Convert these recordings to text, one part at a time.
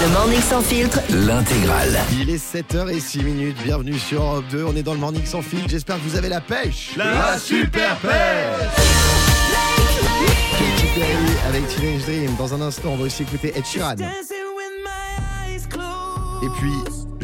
Le Morning Sans Filtre, L'intégrale. Il est 7h06 minutes, bienvenue sur Europe 2, on est dans le Morning Sans Fil, j'espère que vous avez la pêche. La super pêche. Katy Perry avec Teenage Dream, dans un instant on va aussi écouter Ed Sheeran. Et puis,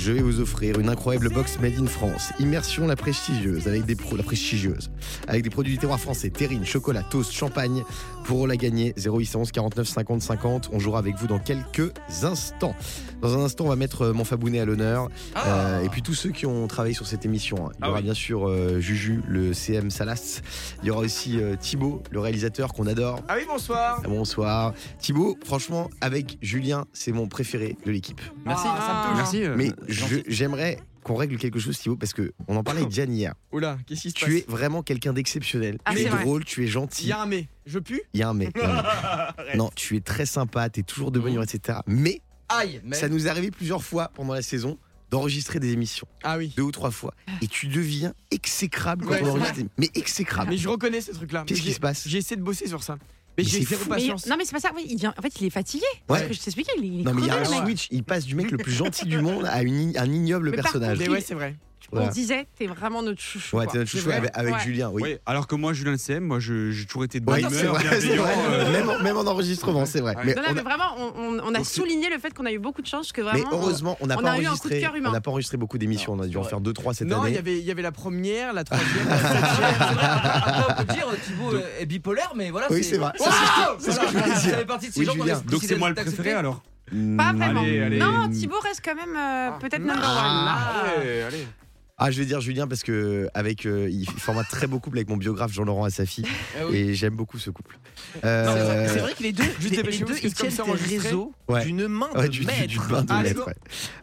je vais vous offrir une incroyable box made in France. Immersion la prestigieuse avec des pro- la prestigieuse avec des produits du terroir français, terrine, chocolat, toast, champagne. Pour la gagner, 0811 49 50 50. On jouera avec vous dans quelques instants. Dans un instant, on va mettre euh, mon Fabounet à l'honneur. Euh, et puis tous ceux qui ont travaillé sur cette émission. hein. Il y Ah aura oui. bien sûr euh, Juju, le CM Salas. Il y aura aussi euh, Thibaut, le réalisateur qu'on adore. Ah oui, bonsoir Ah, Bonsoir. Thibaut, franchement, avec Julien, c'est mon préféré de l'équipe. Merci, Ah. ça me touche. Merci. euh, Mais je- j'aimerais qu'on règle quelque chose, Thibaut, parce que on en parlait avec Diane hier. Oula, qu'est-ce qui se passe Tu es vraiment quelqu'un d'exceptionnel. Ah, tu es vrai. drôle, tu es Il gentil. y a un mais. Je pue Il y a un mais. il non, tu es très sympa, tu es toujours de bonne humeur, etc. Mais Aïe, mais ça nous est arrivé plusieurs fois pendant la saison d'enregistrer des émissions, Ah oui. deux ou trois fois. Et tu deviens exécrable quand Ouais, on enregistre. des- Mais exécrable. Mais je reconnais ce truc-là. Qu'est-ce qui se passe? J'ai essayé de bosser sur ça. Mais Mais j'ai c'est zéro patience. non mais c'est pas ça, oui, il vient, en fait il est fatigué. Ouais. C'est ce que je t'expliquais, il, est- il est Non, mais il y a crevé, un le mec. switch, il passe du mec le plus gentil du monde à une- un ignoble Mais par personnage. Mais ouais, c'est vrai. Voilà. On disait, t'es vraiment notre chouchou. Ouais, t'es notre chouchou vrai avec, avec Ouais. Julien, oui. Alors que moi, Julien le CM, moi, j'ai toujours été de bonne Ouais, c'est humeur, vrai, vrai. euh, Même, en- même en enregistrement, c'est vrai. Ouais. Mais, Non, non, on mais a, vraiment, on, a souligné le fait qu'on a eu beaucoup de chance que mais vraiment. heureusement, on n'a pas a eu un coup de enregistré. cœur humain. On n'a pas enregistré beaucoup d'émissions. On a dû en faire deux, trois cette Non, il année. y avait, il y avait la première, la troisième, la septième. Ah, Après, on peut dire Thibaut euh, est bipolaire, mais voilà. Oui, c'est vrai. C'est ce que je voulais dire. Ça fait partie de ces gens Donc c'est moi le préféré alors Pas vraiment. Allez, allez. Non, Thibaut reste quand même euh, peut-être number one. Ah, allez, allez. Ah, je vais dire Julien parce que avec euh, il forme un très beau couple avec mon biographe Jean-Laurent Assafi Ah oui. et j'aime beaucoup ce couple. Non, Euh, C'est vrai que les deux, les, les deux ils tiennent enregistré. réseaux Ouais. d'une main de Ouais, du, maître. du bain de go. ouais.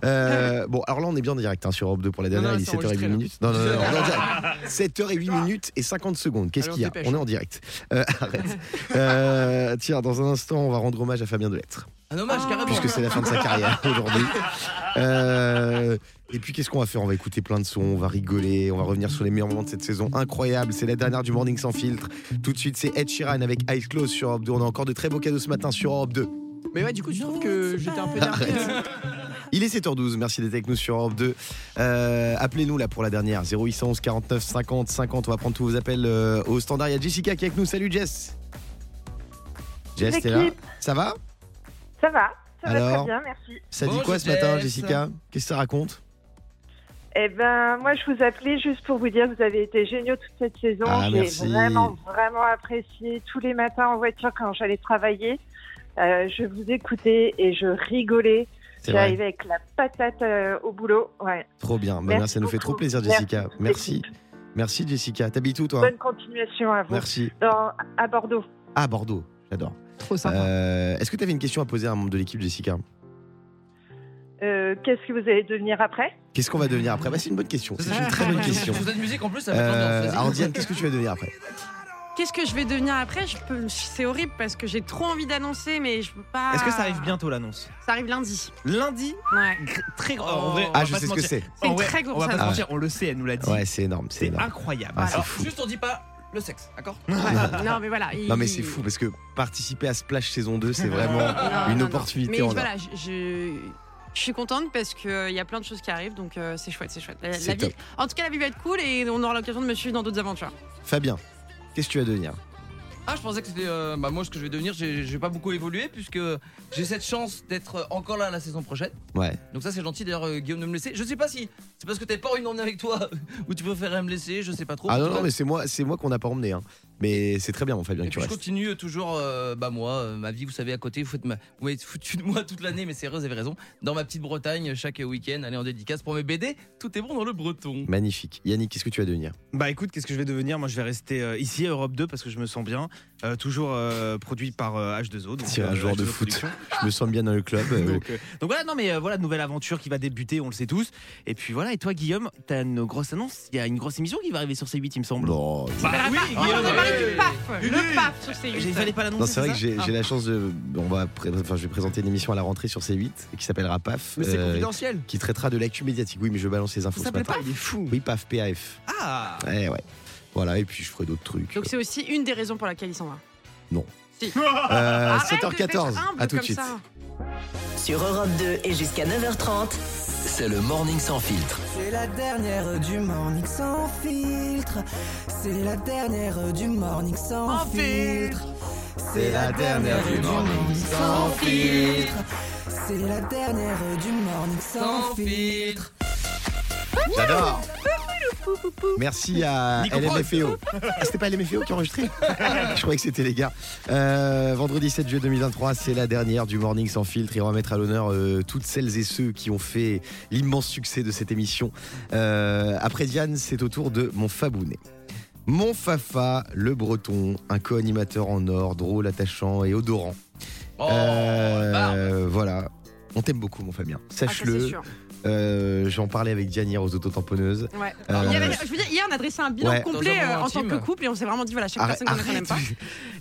Euh, bon, alors là, on est bien en direct hein, sur Europe 2 pour la dernière, non, il est c'est 7h08 enregistré, là. minutes. Non, non, non, non, on est en direct. 7h08 minutes et 50 secondes. Qu'est-ce qu'il y a dépêche. On est en direct. Euh, arrête. Euh, tiens, dans un instant, on va rendre hommage à Fabien Delettre, Un hommage Ah. carrément. puisque c'est la fin de sa carrière aujourd'hui. Euh, et puis, qu'est-ce qu'on va faire? On va écouter plein de sons, on va rigoler, on va revenir sur les meilleurs moments de cette saison incroyable. C'est la dernière du Morning sans filtre. Tout de suite, c'est Ed Sheeran avec Eyes Closed sur Europe 2. On a encore de très beaux cadeaux ce matin sur Europe 2. Mais ouais, du coup, tu trouves que j'étais un peu énervé Il est 7h12, merci d'être avec nous sur Europe 2. Euh, Appelez-nous là pour la dernière, 0811 49 50 50. On va prendre tous vos appels euh, au standard. Il y a Jessica qui est avec nous. Salut Jess. Jess, t'es là? Ça va? Ça va, ça va Alors très bien, merci. Ça dit quoi ce matin, Jess. Jessica? Qu'est-ce que ça raconte? Eh ben, moi, je vous appelais juste pour vous dire que vous avez été géniaux toute cette saison. Ah, J'ai merci. vraiment, vraiment apprécié tous les matins en voiture quand j'allais travailler. Euh, je vous écoutais et je rigolais. C'est vrai, J'arrivais avec la patate euh, au boulot. Ouais. trop bien. Bah, Merci merci, ça nous fait trop plaisir, Jessica. Merci. Merci, Jessica. T'habites où, toi Bonne continuation à vous. Merci. Dans- à Bordeaux. Ah, Bordeaux. J'adore. Trop sympa. Euh, Est-ce que tu avais une question à poser à un membre de l'équipe, Jessica? Euh, Qu'est-ce que vous allez devenir après? Qu'est-ce qu'on va devenir après? Bah, C'est une bonne question. C'est une très bonne question. Vous de musique en plus, ça. Euh, alors, Diane, qu'est-ce que tu vas devenir après? Qu'est-ce que je vais devenir après? Peux... C'est horrible parce que j'ai trop envie d'annoncer, mais je peux pas. Est-ce que ça arrive bientôt l'annonce? Ça arrive lundi. Lundi, Ouais. gr- très grand. en vrai, on Ah, je sais ce que c'est. C'est une très On grosse va pas se annonce. mentir, on le sait, elle nous l'a dit. Ouais, c'est énorme. C'est incroyable. Ah, Alors, fou. juste on dit pas le sexe, d'accord? Ouais. non, mais voilà. il- Non mais c'est fou parce que participer à Splash saison 2 c'est vraiment Non, une non, non. opportunité Mais en voilà, je, je, suis contente parce qu'il y a plein de choses qui arrivent, donc euh, c'est chouette, c'est chouette. La, C'est la vie, top. en tout cas, la vie va être cool et on aura l'occasion de me suivre dans d'autres aventures. Fabien, qu'est-ce que tu vas devenir? Ah, je pensais que c'était. euh, bah, moi, ce que je vais devenir, j'ai j'ai pas beaucoup évolué puisque j'ai cette chance d'être encore là la saison prochaine. Ouais. Donc, ça, c'est gentil d'ailleurs, euh, Guillaume, de me laisser. Je sais pas si c'est parce que t'avais pas envie de m'emmener avec toi ou tu préférais me laisser, je sais pas trop. Ah non non mais c'est moi c'est moi qu'on n'a pas emmené hein. Mais c'est très bien mon Fabien Et que tu puis je restes. continue toujours, euh, bah moi, euh, ma vie, vous savez, à côté, vous, faites ma... vous m'avez foutu de moi toute l'année, mais c'est vrai, vous avez raison. Dans ma petite Bretagne, chaque week-end, aller en dédicace pour mes BD, tout est bon dans le breton. Magnifique. Yannick, qu'est-ce que tu vas devenir? Bah écoute, qu'est-ce que je vais devenir? Moi je vais rester euh, ici à Europe 2 parce que je me sens bien. Euh, toujours euh, produit par euh, H2O. Donc, C'est un joueur de H2O foot. Je me sens bien dans le club. euh, donc, euh, donc voilà, non mais euh, voilà, nouvelle aventure qui va débuter, on le sait tous. Et puis voilà, et toi Guillaume, t'as une grosse annonce. Il y a une grosse émission qui va arriver sur C8, il me semble. non, Bah oui, on va Guillaume. Du PAF, le PAF sur ces Il fallait pas l'annoncer. non c'est vrai que j'ai Ah. j'ai la chance de on va pré- enfin je vais présenter une émission à la rentrée sur C8 qui s'appellera PAF Mais c'est euh, confidentiel. qui traitera de l'actu médiatique. Oui mais je balance les infos Ça ce s'appelle matin. pas, il est fou. Oui PAF PAF. Ah Ouais ouais. Voilà et puis je ferai d'autres trucs. Donc c'est aussi une des raisons pour laquelle il s'en va. Non. Si. Euh, Arrête de 7h14. faire humble À tout de comme suite. ça. Sur Europe 2 et jusqu'à 9h30, C'est le morning sans filtre. C'est la dernière du morning sans filtre. C'est la dernière du morning sans filtre. C'est la dernière du morning sans filtre. C'est la dernière du morning sans filtre. J'adore. Merci à. LMFAO. Ah, c'était pas LMFAO qui a enregistré Je croyais que c'était les gars. Euh, vendredi 7 juillet 2023, c'est la dernière du Morning sans filtre et on va mettre à l'honneur euh, toutes celles et ceux qui ont fait l'immense succès de cette émission. Euh, après Diane, c'est au tour de mon Fabounet. Mon Fafa, le breton, un co-animateur en or, drôle, attachant et odorant. Oh, Euh, voilà. On t'aime beaucoup, mon Fabien. Ah, Sache-le. Euh, J'en parlais avec Diane hier aux autotamponneuses. Ouais. Euh, Il y avait- je veux dire, hier, on a dressé un bilan Ouais. complet euh, en tant que couple et on s'est vraiment dit voilà, chaque Arrête, personne qu'on ne arrête. pas.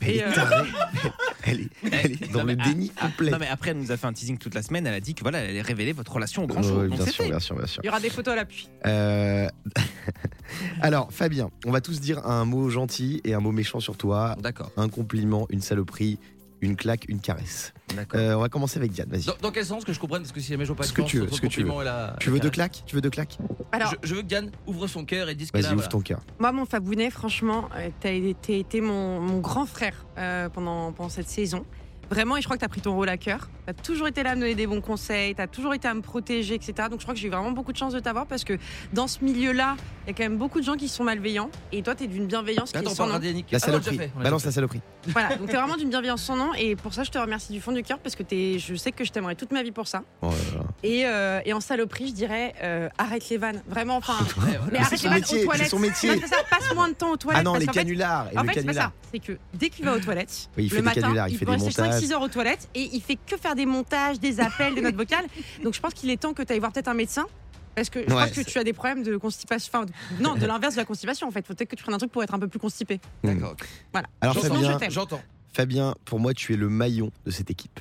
Elle Et, est euh, tarée. Elle est, elle est dans Non, le déni complet. Non mais après elle nous a fait un teasing toute la semaine, elle a dit que voilà, elle allait révéler votre relation au grand jour. Bien sûr, bien sûr, bien sûr. Il y aura des photos à l'appui. Alors, Fabien, on va tous dire un mot gentil et un mot méchant sur toi. D'accord. Un compliment, une saloperie, une claque, une caresse. D'accord. Euh, on va commencer avec Diane, vas-y. Dans, dans quel sens que je comprenne Parce que si jamais je vois pas Ce de que tu veux, ce que tu veux. la- Tu veux deux claques? Tu veux deux claques? Alors, je, je veux que Diane ouvre son cœur et dise qu'elle Vas-y, ouvre ton cœur. moi, mon Fabounet, franchement, euh, t'as été, été mon, mon grand frère euh, pendant, pendant cette saison. Vraiment, et je crois que tu as pris ton rôle à cœur. Tu as toujours été là à me donner des bons conseils, tu as toujours été à me protéger, etc. Donc je crois que j'ai eu vraiment beaucoup de chance de t'avoir parce que dans ce milieu-là, il y a quand même beaucoup de gens qui sont malveillants. Et toi, tu es d'une bienveillance qui est sans nom. La Ah saloperie. Balance la saloperie. Voilà, donc tu es vraiment d'une bienveillance sans nom. Et pour ça, je te remercie du fond du cœur parce que es, je sais que je t'aimerai toute ma vie pour ça. Oh là là. Et, euh, et en saloperie, je dirais euh, arrête les vannes. Vraiment, enfin. Ouais, voilà. Mais c'est arrête les vannes métier, aux c'est toilettes. son métier. Non, c'est ça, passe moins de temps aux toilettes. Ah non, les fait, canulars. Et en le fait, c'est pas canular. ça. C'est que dès qu'il va aux toilettes, Oui, il fait le des matin, canulars, il il fait peut des montages. 5-6 heures aux toilettes et il fait que faire des montages, des appels, des notes vocales. Donc je pense qu'il est temps que tu ailles voir peut-être un médecin. Parce que je Ouais, pense que tu as des problèmes de constipation. Enfin, de- non, de l'inverse de la constipation en fait. Faut peut-être que tu prennes un truc pour être un peu plus constipé. D'accord. Voilà. Alors, Fabien. J'entends. Fabien, pour moi, tu es le maillon de cette équipe.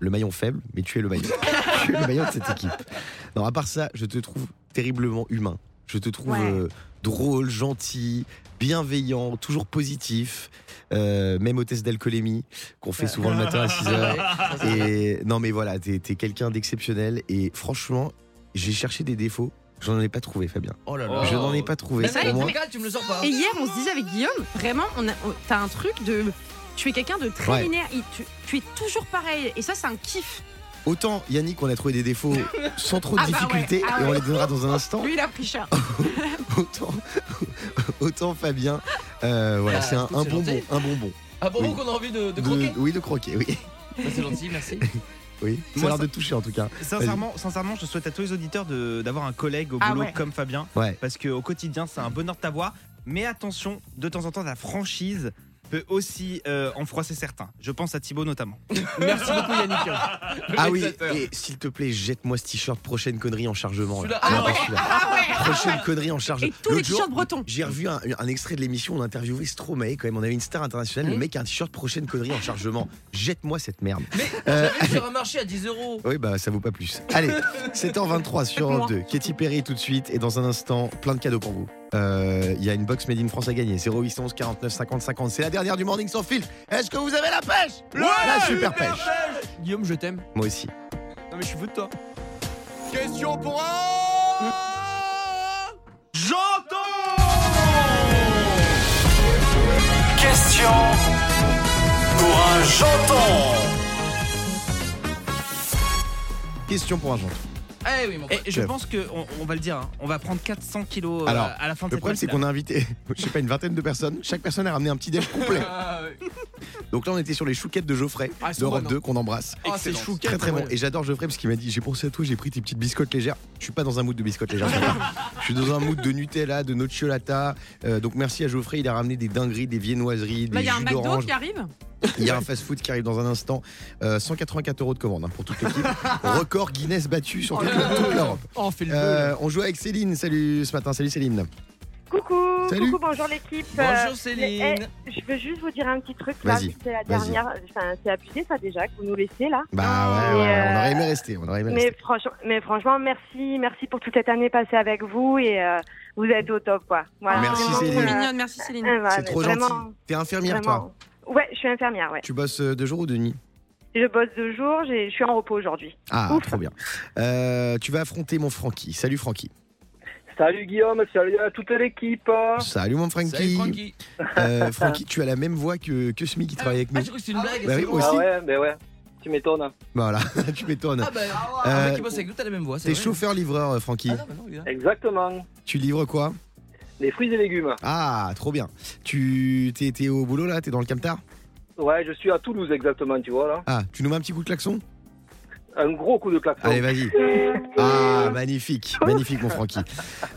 Le maillon faible, mais tu es le maillon. tu es le maillon de cette équipe. Non, à part ça, je te trouve terriblement humain. Je te trouve Ouais. euh, drôle, gentil, bienveillant, toujours positif. euh, même au test d'alcoolémie qu'on fait souvent le matin à 6 heures. Et non, mais voilà, t'es es, quelqu'un d'exceptionnel. Et franchement, j'ai cherché des défauts. Je n'en ai pas trouvé, Fabien. Oh là là. Je n'en ai pas trouvé. Mais moi, regarde, tu me le sors pas. Et hier, on se disait avec Guillaume, vraiment, on t'as un truc de. Tu es quelqu'un de très Ouais. linéaire. Tu, tu es toujours pareil. Et ça, c'est un kiff. Autant Yannick, on a trouvé des défauts sans trop de Ah bah ouais, difficultés, ah et on les donnera dans un instant. Lui, il a pris cher. autant, autant Fabien, euh, voilà, Ah, c'est un, bonbon, un bonbon. Oui. qu'on a envie de, de De- croquer oui, de croquer, oui. C'est gentil, merci. oui. Ça a l'air de toucher en tout cas. Sincèrement, sincèrement, je souhaite à tous les auditeurs de- d'avoir un collègue au Ah boulot ouais. comme Fabien. Ouais. Parce qu'au quotidien, c'est un bonheur de t'avoir. Mais attention, de temps en temps, la franchise peut aussi euh, en froisser certains. Je pense à Thibaut notamment. Merci beaucoup Yannick. Ah oui, et s'il te plaît, jette-moi ce t-shirt prochaine connerie en chargement. là. Celui-là, Non, ah pas ouais. celui-là. Ah ouais Prochaine connerie en chargement. Et tous les t-shirts bretons. J'ai revu un, un extrait de l'émission, on interviewait Stromae quand même. On avait une star internationale. Le mec a un t-shirt prochaine connerie en chargement. Jette-moi cette merde. Mais Euh, sur un marché à 10 euros. Oui, bah ça vaut pas plus. Allez, 7h23 sur Moi. Europe 2. Katy Perry tout de suite. Et dans un instant, plein de cadeaux pour vous. Euh, Il y a une box Made in France à gagner. 0811 49 50 50. C'est la dernière du Morning sans filtre. Est-ce que vous avez la pêche? La super pêche. Guillaume, je t'aime. Moi aussi. Non mais je suis fou de toi. Question pour un. Question pour un janton. Question pour un gentil. Eh oui, mon Et pote. je pense qu'on on va le dire, hein, on va prendre 400 kilos euh, Alors, à la fin de Le cette problème, c'est qu'on a invité, je sais pas, une vingtaine de personnes. Chaque personne a ramené un petit déj complet. Ah. Donc là, on était sur les chouquettes de Geoffrey, Ah, elles sont d'Europe bonnes, 2, qu'on embrasse. Ah, c'est Excellent. Très très bon. ouais. Et j'adore Geoffrey parce qu'il m'a dit J'ai pensé à toi, j'ai pris tes petites biscottes légères. Je suis pas dans un mood de biscottes légères. je suis dans un mood de Nutella, de nocciolata. Euh, donc merci à Geoffrey, il a ramené des dingueries, des viennoiseries, Là, des il y a un jus McDo d'orange. qui arrive. Il y a un fast-food qui arrive dans un instant. Euh, 184 euros de commande hein, pour toute l'équipe. Record Guinness battu sur toute, toute l'Europe. Oh, le. Euh, on joue avec Céline. Salut ce matin. Salut Céline. Coucou, Salut. coucou, bonjour l'équipe. Bonjour Euh, Céline. eh, je veux juste vous dire un petit truc. Là, Vas-y, vu que c'est la vas-y. dernière. Enfin, c'est abusé ça déjà que vous nous laissez là. Bah ouais, ouais, on aurait euh, aimé rester. On aurait aimé Mais rester. franchement, mais franchement, merci, merci pour toute cette année passée avec vous et euh, vous êtes au top quoi. Voilà. Merci, Oh, Céline. trop Euh, mignonne, merci Céline. euh, voilà, C'est mais trop vraiment, gentil. T'es infirmière, toi vraiment. Ouais, je suis infirmière, ouais. Tu bosses euh, de jour ou de nuit Je bosse deux jours, j'ai- je suis en repos aujourd'hui. Ah, Ouf. trop bien. Euh, tu vas affronter mon Francky. Salut Francky. Salut Guillaume, salut à toute l'équipe. Salut mon Francky. Salut, Francky. Euh, Francky, tu as la même voix que, que Smi qui travaille avec nous. Ah, j'ai cru que c'était une blague. Bah oui, c'est bon. aussi. Ah ouais, mais ouais, tu m'étonnes. Voilà, tu m'étonnes. Ah bah, bosse avec nous, t'as la même voix. c'est T'es chauffeur-livreur, Francky. Ah non, bah non. Exactement. Tu livres quoi? Les fruits et légumes. Ah, trop bien. Tu t'es t'es au boulot là? T'es dans le camtar? Ouais, je suis à Toulouse exactement, tu vois là. Ah, tu nous mets un petit coup de klaxon? Un gros coup de klaxon. Allez, vas-y. Ah, magnifique, magnifique, mon Francky.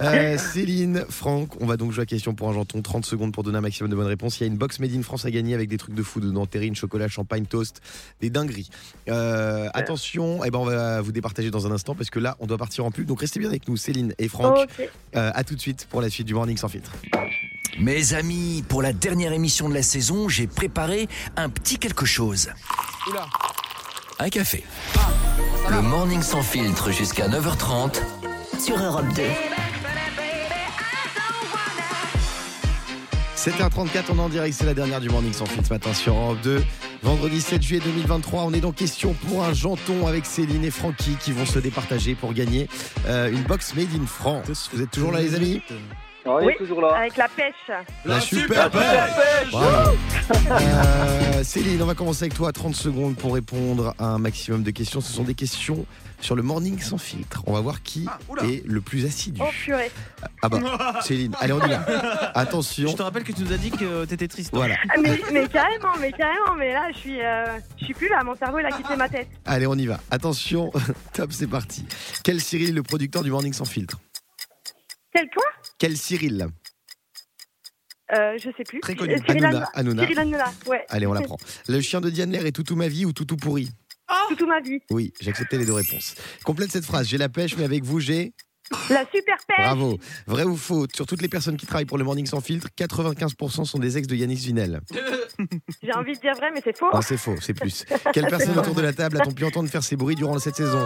Euh, Céline, Franck, on va donc jouer à question pour un janton. 30 secondes pour donner un maximum de bonnes réponses. Il y a une box Made in France à gagner avec des trucs de fou dedans terrine, chocolat, champagne, toast, des dingueries. Euh, attention, eh ben on va vous départager dans un instant parce que là, on doit partir en pub. Donc restez bien avec nous, Céline et Franck. Euh, à tout de suite pour la suite du Morning sans filtre. Mes amis, pour la dernière émission de la saison, j'ai préparé un petit quelque chose. Oula. Un café. Le Morning sans filtre jusqu'à 9h30 Sur Europe 2. 7h34, on est en direct, c'est la dernière du Morning sans filtre ce matin sur Europe 2. Vendredi 7 juillet 2023, on est dans question pour un janton avec Céline et Francky qui vont se départager pour gagner euh, une box Made in France. Vous êtes toujours là les amis? Est Oui. toujours là. Avec la pêche. La super pêche. Euh, Céline, on va commencer avec toi. 30 secondes pour répondre à un maximum de questions. Ce sont des questions sur le morning sans filtre. On va voir qui Ah, est le plus assidu. Oh purée. Ah bah, Céline, allez, on y va. Attention. Je te rappelle que tu nous as dit que t'étais triste. Voilà. Ah, Mais, mais carrément, mais carrément, mais là je suis, euh, je suis plus là, mon cerveau il a quitté ma tête. Allez, on y va. Attention, top, c'est parti. Quel Cyril, le producteur du morning sans filtre? Quel quoi Quel Cyril? Euh, Je sais plus. Très connu. Euh, Cyril Hanouna, Hanouna. Hanouna. Cyril Hanouna, ouais. Allez, on l'apprend. Le chien de Diane Lair est Toutou ma vie ou Toutou pourri? Toute ma vie. Oui, j'ai accepté les deux réponses. Complète cette phrase. J'ai la pêche, mais avec vous, j'ai. La super pêche. Bravo. Vrai ou faux? Sur toutes les personnes qui travaillent pour le Morning Sans Filtre, 95% sont des ex de Yanis Vinel. J'ai envie de dire vrai, mais c'est faux. Ah, c'est faux, c'est plus. Quelle personne autour de la table a-t-on pu entendre faire ces bruits durant cette saison?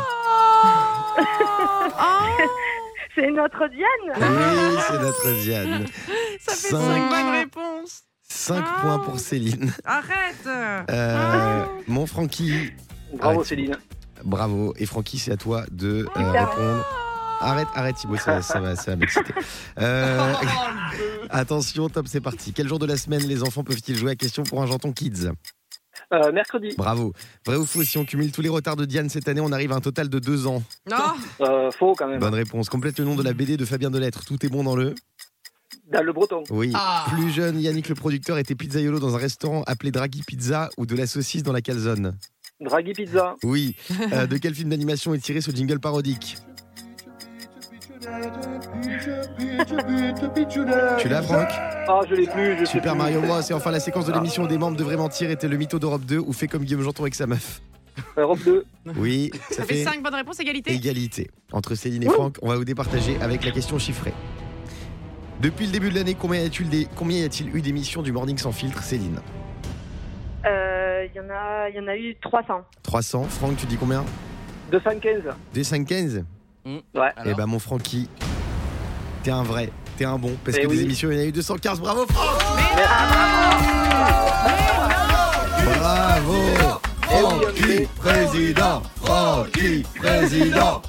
C'est notre Diane. Oui, c'est notre Diane. Ça fait Cinq. 5 bonnes réponses. 5 Ah. points pour Céline. Arrête. Euh, mon Francky, Bravo Ah, Céline. bravo. Et Francky, c'est à toi de euh, répondre. Arrête, arrête Thibaut, ça, ça va, ça va m'exciter. Euh, attention, top, c'est parti. Quel jour de la semaine les enfants peuvent-ils jouer à question pour un janton kids? Euh, mercredi. Bravo. Vrai ou faux, si on cumule tous les retards de Diane cette année, on arrive à un total de 2 ans. Non. Euh, faux quand même. Bonne réponse. Complète le nom de la BD de Fabien Delettre. Tout est bon dans le. Dans le breton. Oui. Ah. Plus jeune, Yannick le producteur était pizzaiolo dans un restaurant appelé Draghi Pizza ou de la saucisse dans la calzone. Draghi Pizza. Oui. Euh, de quel film d'animation est tiré ce jingle parodique? Tu l'as, Franck Ah, je l'ai plus, je sais Super plus. Mario Bros. Et enfin, la séquence de l'émission où des membres devraient mentir était le mytho d'Europe 2 ou fait comme Guillaume Janton avec sa meuf. Europe 2. Oui, ça, Ça fait 5 bonnes réponses, égalité. égalité entre Céline et Franck. On va vous départager avec la question chiffrée. Depuis le début de l'année, combien y a-t-il des- combien y a-t-il eu d'émissions du Morning sans filtre, Céline Euh, Il y en a, il y en a eu 300. 300. Franck, tu dis combien? 215. 215 Ouais. Eh ben mon Francky, t'es un vrai, t'es un bon. Parce Eh que des oui. émissions, il y en a eu 215. Bravo Franck Bravo Francky président Francky président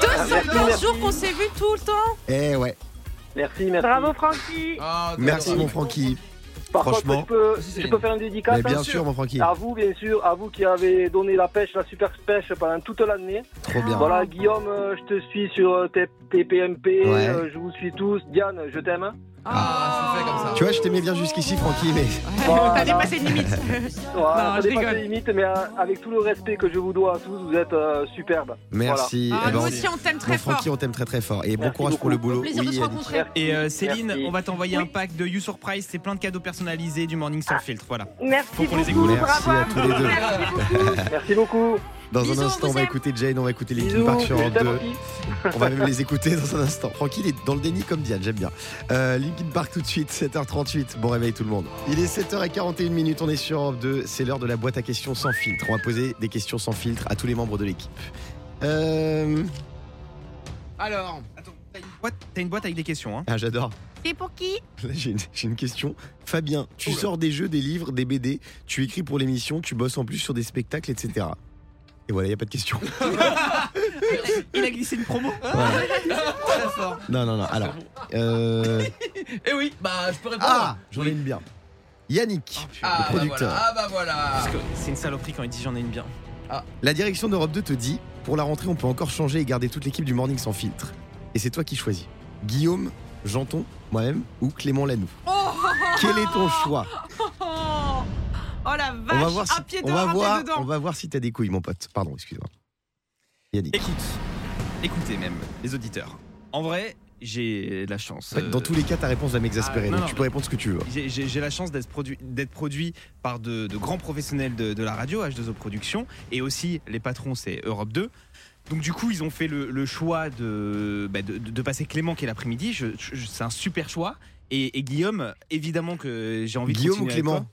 215 jours qu'on s'est vu tout le temps. Eh ouais, Merci, merci. Bravo Francky. Ah, merci mon Francky. Par franchement. contre, je peux, je faire une dédicace Mais bien hein sûr mon Francky, À vous, bien sûr, à vous qui avez donné la pêche, la super pêche pendant toute l'année. trop bien. Voilà, Guillaume, euh, je te suis sur euh, tes- Ouais. euh, je vous suis tous. Diane, je t'aime. Ah, c'est fait comme ça. Tu vois, je t'aimais bien jusqu'ici Francky, mais Voilà. T'as dépassé une limite. Voilà, je dépasse rigole. les limites, mais euh, avec tout le respect que je vous dois à tous, vous êtes euh, superbes. merci. Ah, Eh ben, nous on- aussi, on t'aime très fort. Francky, on t'aime très très fort. Et bon Merci courage pour beaucoup. le boulot. Plaisir de se Yannick. rencontrer. Et euh, Céline, Merci. on va t'envoyer Oui. un pack de You Surprise, c'est plein de cadeaux personnalisés du Morning sans Ah. filtre, voilà. Merci Faut qu'on les beaucoup. Merci Bravo à tous les deux. Merci beaucoup. Merci beaucoup. Dans Bisous, un instant, on va aime. écouter Jane, on va écouter Linkin Bisous. Park sur je Europe t'aime 2. aussi. On va même les écouter dans un instant. Francky, il est dans le déni comme Diane, j'aime bien. Euh, Linkin Park tout de suite, 7h38. Bon réveil tout le monde. Il est 7h41 minutes, on est sur Europe 2. C'est l'heure de la boîte à questions sans filtre. On va poser des questions sans filtre à tous les membres de l'équipe. Euh... Alors, Attends, t'as une boîte, t'as une boîte avec des questions, hein Ah, j'adore. C'est pour qui? J'ai une, j'ai une question. Fabien, tu sors des jeux, des livres, des BD, tu écris pour l'émission, tu bosses en plus sur des spectacles, etc. Et voilà, il n'y a pas de question. Il a glissé une promo. Très fort. Non, non, non. Alors. Euh... Eh oui, bah je peux répondre. Ah J'en ai une bien. Yannick, Ah, le bah producteur. voilà. Ah bah voilà. Parce que c'est une saloperie quand il dit j'en ai une bien. La direction d'Europe 2 te dit pour la rentrée, on peut encore changer et garder toute l'équipe du Morning sans filtre. Et c'est toi qui choisis. Guillaume, Janton, moi-même ou Clément Lanoux. Quel est ton choix? Oh, la vache On va voir si, Un pied on dehors, va un pied voir, dedans. on va voir si t'as des couilles, mon pote. Pardon, excuse-moi. Yannick. Écoute, écoutez même, les auditeurs. En vrai, j'ai la chance. En fait, dans euh, tous les cas, ta réponse va m'exaspérer. Ah, non, donc non, tu peux répondre ce que tu veux. J'ai- la chance d'être produit, par de, de grands professionnels de, de la radio, H2O Productions, et aussi les patrons, c'est Europe 2. Donc du coup, ils ont fait le, le choix de, bah, de, de passer Clément qui est l'après-midi. Je- je- c'est un super choix. Et, et Guillaume, évidemment que j'ai envie de Guillaume ou Clément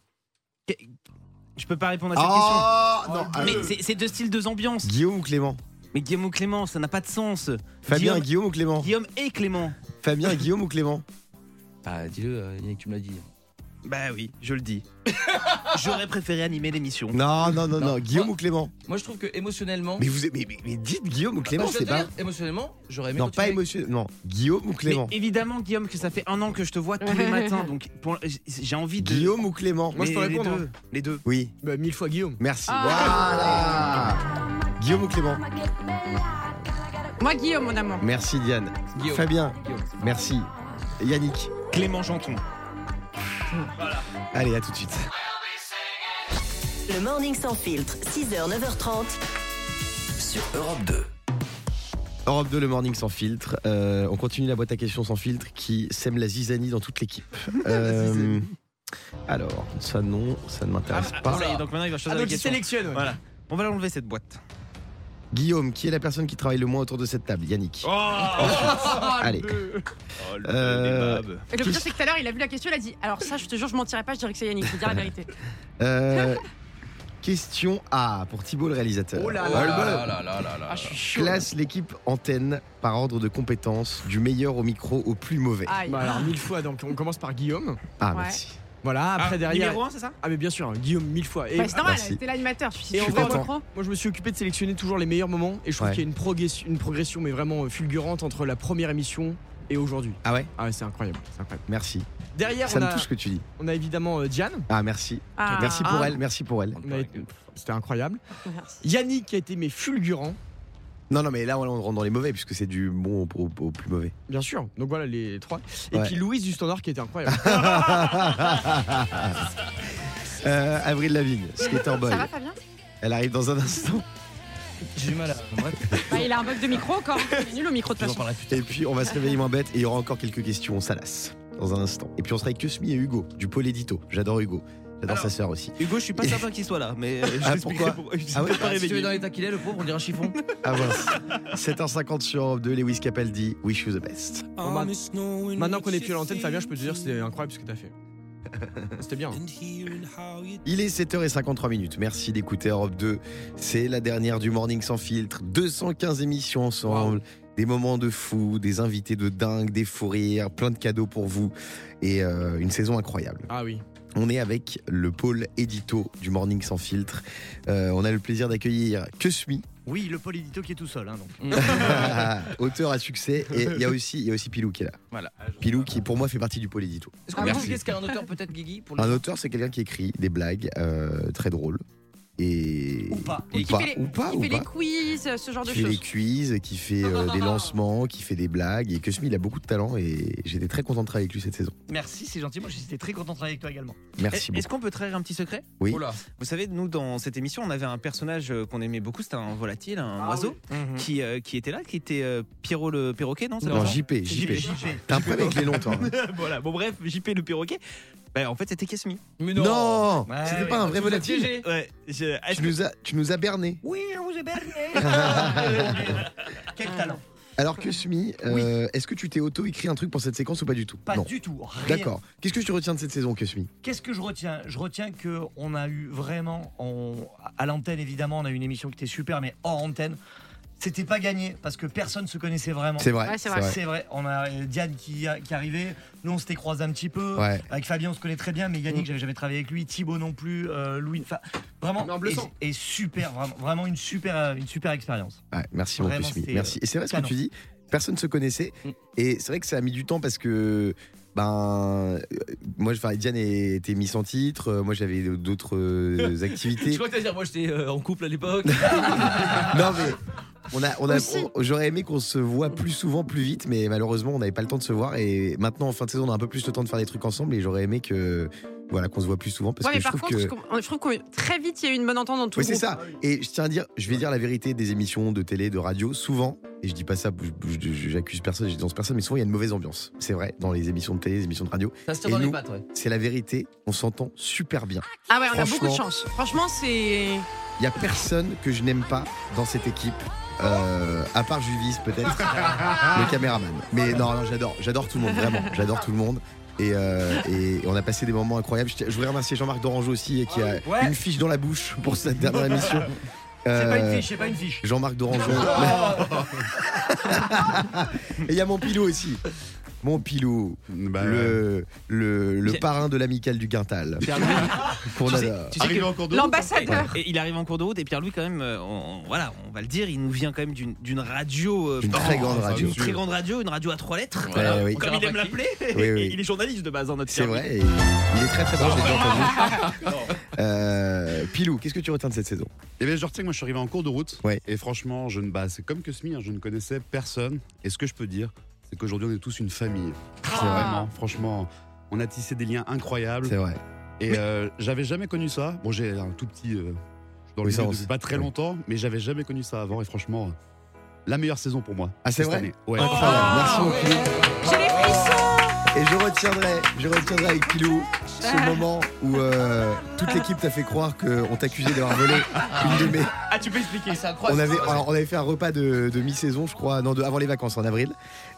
Je peux pas répondre à cette Ah, question. non, Mais euh, c'est- c'est deux styles, deux ambiances. Guillaume ou Clément Mais Guillaume ou Clément, ça n'a pas de sens. Fabien, Guillaume, Guillaume ou Clément Guillaume et Clément. Fabien, Guillaume ou Clément Bah dis-le, euh, Yannick, tu me l'as dit. Bah oui, je le dis. J'aurais préféré animer l'émission. Non, non, non, non. Non. Guillaume Moi- ou Clément Moi je trouve que émotionnellement. mais, vous, mais, mais- mais dites Guillaume ou Clément, Bah, je vais c'est te pas. dire, Émotionnellement, j'aurais aimé. Non, continuer pas avec- émotionnel. Non, Guillaume ou Clément Mais évidemment, Guillaume, que ça fait un an que je te vois tous les matins, donc pour- j'ai envie de. Guillaume ou Clément Moi, je peux les répondre, deux, les deux. Oui, Bah, mille fois Guillaume. merci. Ah. Voilà Guillaume ou Clément Moi, Guillaume, mon amour. Merci Diane. Guillaume. Fabien, Guillaume. merci. Yannick, Clément Janton. Allez, à tout de suite. Le Morning sans filtre, 6h, 9h30. Sur Europe 2. Europe 2, le morning sans filtre. Euh, on continue la boîte à questions sans filtre qui sème la zizanie dans toute l'équipe. Euh, alors, ça non, ça ne m'intéresse Ah, pas. ça y est, donc maintenant il va choisir Ah, la donc il sélectionne. ouais. Voilà. On va l'enlever cette boîte. Guillaume, qui est la personne qui travaille le moins autour de cette table? Yannick. Allez. Euh, Et le pire, c'est que tout à l'heure, il a vu la question, il a dit Alors, ça, je te jure, je mentirais pas, je dirais que c'est Yannick, je vais dire la vérité. euh, question A pour Thibault le réalisateur. Oh là Oh là là Alba là là là là là. Ah, je suis chaud. Classe l'équipe antenne par ordre de compétence du meilleur au micro au plus mauvais. Aïe. Bah, alors, mille fois. Donc, on commence par Guillaume. Ah, Ouais. merci. Voilà, après derrière. Numéro 1, c'est ça Ah, mais bien sûr, Guillaume, mille fois. Et Bah, c'est normal, merci. t'es l'animateur, je suis Et on va micro. Moi, je me suis occupé de sélectionner toujours les meilleurs moments et je trouve Ouais. qu'il y a une progression, une progression, mais vraiment euh, fulgurante entre la première émission et aujourd'hui. Ah ouais Ah, ouais, c'est incroyable, c'est incroyable. Merci. Derrière, Ça on me a, touche ce que tu dis. on a évidemment euh, Diane. Ah, merci. Ah. Merci pour Ah. elle, merci pour elle. On a été- C'était incroyable. Merci. Yannick qui a été mais fulgurant, Non, non, mais là, on rentre dans les mauvais puisque c'est du bon au, au- au plus mauvais. bien sûr. Donc voilà les trois. Et Ouais. puis Louise du Standard qui était incroyable. Euh, Avril Lavigne, Skater Boy. Ça va, Fabien? Elle arrive dans un instant. J'ai du mal à. Bref, bah, Il a un bug de micro encore. Il est nul au micro de façon. parlerai plus tard. Et puis, on va se réveiller moins bête et il y aura encore quelques questions. On salace dans un instant. Et puis, on sera avec Kusmi et Hugo du Pôle Édito. J'adore Hugo. J'adore sa sœur aussi. Hugo, je suis pas certain qu'il soit là, mais euh, je Ah, pourquoi pourquoi. Je Ah ouais pas Ah, si tu es dans l'état qu'il est, le pauvre, on dirait un chiffon. Ah mince. 7h50 sur Europe 2, Lewis Capaldi, Wish You the Best. Bon, Maintenant qu'on est plus à l'antenne, Fabien, je peux te dire c'était incroyable ce que t'as fait. C'était bien. Il est 7h53 minutes. Merci d'écouter Europe 2. C'est la dernière du Morning sans filtre. 215 émissions ensemble. Des moments de fou, des invités de dingue, des fous rires, plein de cadeaux pour vous et euh, une saison incroyable. Ah oui. On est avec le pôle édito du Morning sans filtre. Euh, on a le plaisir d'accueillir Kusmi, Oui, le pôle édito qui est tout seul. hein, donc. auteur à succès. Et il y a aussi, Pilou qui est là. Voilà. Pilou qui pour moi fait partie du pôle édito. Est-ce qu'on peut expliquer ce qu'est un auteur peut-être, Guigui pour Un auteur, c'est quelqu'un qui écrit des blagues euh, très drôles. Et Ou pas. Ou Qui pas, fait les, ou pas, qui ou fait pas. les quiz, ce genre de qui fait les choses. quiz, qui fait euh, des lancements, qui fait des blagues. Et Kusmi, il a beaucoup de talent et j'étais très content de travailler avec lui cette saison. Merci, c'est gentil. Moi, j'étais très content de travailler avec toi également. Merci Est-ce qu'on peut trahir un petit secret? Oui. Oh. Vous savez, nous, dans cette émission, on avait un personnage euh, qu'on aimait beaucoup, c'était un volatile, un oiseau, qui, euh, qui était là, qui était euh, Pierrot le perroquet, non Non, ça? JP, JP. T'as un problème avec les noms, toi. hein. Voilà, bon bref, JP le perroquet. Bah, en fait, c'était Kesmi. Mais Non, Ouais, C'était ouais, pas un vrai nous as volatile. Ouais, je- Tu que- nous as, tu nous as berné. Oui, je vous ai berné. Quel talent. Alors Kusmi, euh, est-ce que tu t'es auto-écrit un truc pour cette séquence ou pas du tout? Pas Non. du tout. rien. D'accord. Qu'est-ce que tu retiens de cette saison, Kusmi Qu'est-ce que je retiens? Je retiens que on a eu vraiment, on- à l'antenne évidemment, on a eu une émission qui était super, mais hors antenne, c'était pas gagné parce que personne se connaissait vraiment. C'est vrai, Ouais, c'est vrai. vrai. C'est vrai. On a euh, Diane qui, a- qui arrivait. Nous, on s'était croisés un petit peu. Ouais. Avec Fabien, on se connaît très bien, mais Yannick, j'avais jamais travaillé avec lui. Thibaut non plus. euh, Louis. Enfin, vraiment. Et, super, vraiment, vraiment une super, euh, une super expérience. Ouais, merci mon Vraiment, Cosmi, c'était, Merci. Et c'est vrai ce que tu dis. Personne ne se connaissait. Mm. Et c'est vrai que ça a mis du temps parce que. Ben, euh, moi, enfin, Diane était mise en titre. euh, Moi, j'avais d'autres euh, activités. Je crois que t'allais dire, moi j'étais euh, en couple à l'époque. non mais on a, on a, j'aurais aimé qu'on se voit plus souvent, plus vite, mais malheureusement on n'avait pas le temps de se voir. Et maintenant en fin de saison, on a un peu plus le temps de faire des trucs ensemble. Et j'aurais aimé que voilà qu'on se voit plus souvent parce Ouais, que mais je par trouve contre, que je trouve que très vite, il y a eu une bonne entente dans tout oui, le c'est ça. Et je tiens à dire, je vais dire la vérité des émissions de télé, de radio, souvent, et je dis pas ça, je- je- j'accuse personne, je dénonce personne, mais souvent il y a une mauvaise ambiance. C'est vrai, dans les émissions de télé, les émissions de radio. Ça se tire Et dans les nous, pattes, ouais. C'est la vérité, on s'entend super bien. Ah ouais, on a beaucoup de chance. Franchement, c'est. Il y a personne que je n'aime pas dans cette équipe. euh, à part Juvis peut-être, le caméraman. Mais non, non, j'adore, j'adore tout le monde, vraiment, j'adore tout le monde. Et, euh, et on a passé des moments incroyables. Je, voudrais remercier Jean-Marc Dorangeau aussi, qui a Ouais. une fiche dans la bouche pour cette dernière émission. C'est pas une Euh, fiche, c'est pas une fiche. Jean-Marc Dorangeau. Et il y a mon pilot aussi. Mon pilot, Bah, le, le, le Pierre- parrain de l'amicale du Quintal. Tu sais- en L'ambassadeur. Et il arrive en cours de route et Pierre-Louis quand même, euh, on, on- voilà, on va le dire, il nous vient quand même d'une radio, euh, D'une très grande radio. très grande radio, une radio à trois lettres, Ouais, voilà, oui. comme il aime l'appeler. Oui, oui. Il est journaliste de base, hein, notre C'est vrai, il est très très bon, je l'ai déjà entendu. Euh, Pilou, qu'est-ce que tu retiens de cette saison? Eh bien, je retiens que moi, je suis arrivé en cours de route. Ouais. Et franchement, je ne, bah, c'est comme que Smi, hein, je ne connaissais personne. Et ce que je peux dire, c'est qu'aujourd'hui, on est tous une famille. C'est vrai. vraiment, franchement, on a tissé des liens incroyables. C'est vrai. Et euh, j'avais jamais connu ça. Bon, j'ai un tout petit. euh, dans le Oui, milieu depuis pas très Ouais. longtemps, mais j'avais jamais connu ça avant. Et franchement, la meilleure saison pour moi. Ah, c'est cette vrai année. Ouais. Incroyable, merci mon Pilou. Et je retiendrai, je retiendrai avec Pilou ce moment où euh, toute l'équipe t'a fait croire qu'on t'accusait d'avoir volé une de mes. Ah, tu peux expliquer C'est On incroyable. avait, alors, on avait fait un repas de, de mi-saison, je crois, non, de, avant les vacances en avril.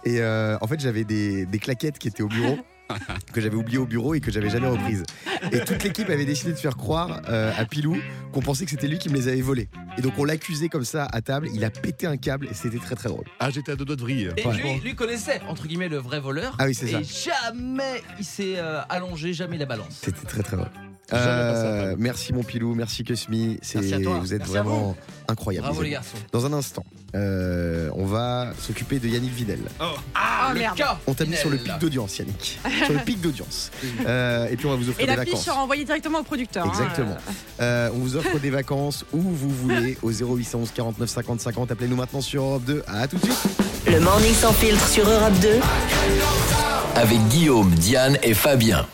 Et euh, en fait, j'avais des, des claquettes qui étaient au bureau. que j'avais oublié au bureau et que j'avais jamais reprises. Et toute l'équipe avait décidé de faire croire euh, à Pilou qu'on pensait que c'était lui qui me les avait volés. Et donc on l'accusait comme ça à table, il a pété un câble et c'était très très drôle. Ah, j'étais à deux doigts de vrille. Et Ouais. lui, lui connaissait, entre guillemets, le vrai voleur. Ah oui, c'est et ça. jamais il s'est euh, allongé, jamais la balance. C'était très très drôle. Euh, merci mon Pilou, merci Cosmi, c'est Merci à toi. vous êtes Merci vraiment incroyables. Bravo les garçons. Dans un instant, euh, on va s'occuper de Yannick Vidal. Ah le merde. cas On t'a mis sur le pic d'audience, Yannick. sur le pic d'audience. Euh, et puis on va vous offrir Et des la fiche vacances. sera envoyée directement au producteur. hein. Exactement. Euh, on vous offre des vacances où vous voulez au 0811 49 50 50. Appelez-nous maintenant sur Europe 2. À tout de suite. Le morning sans filtre sur Europe 2. Avec Guillaume, Diane et Fabien.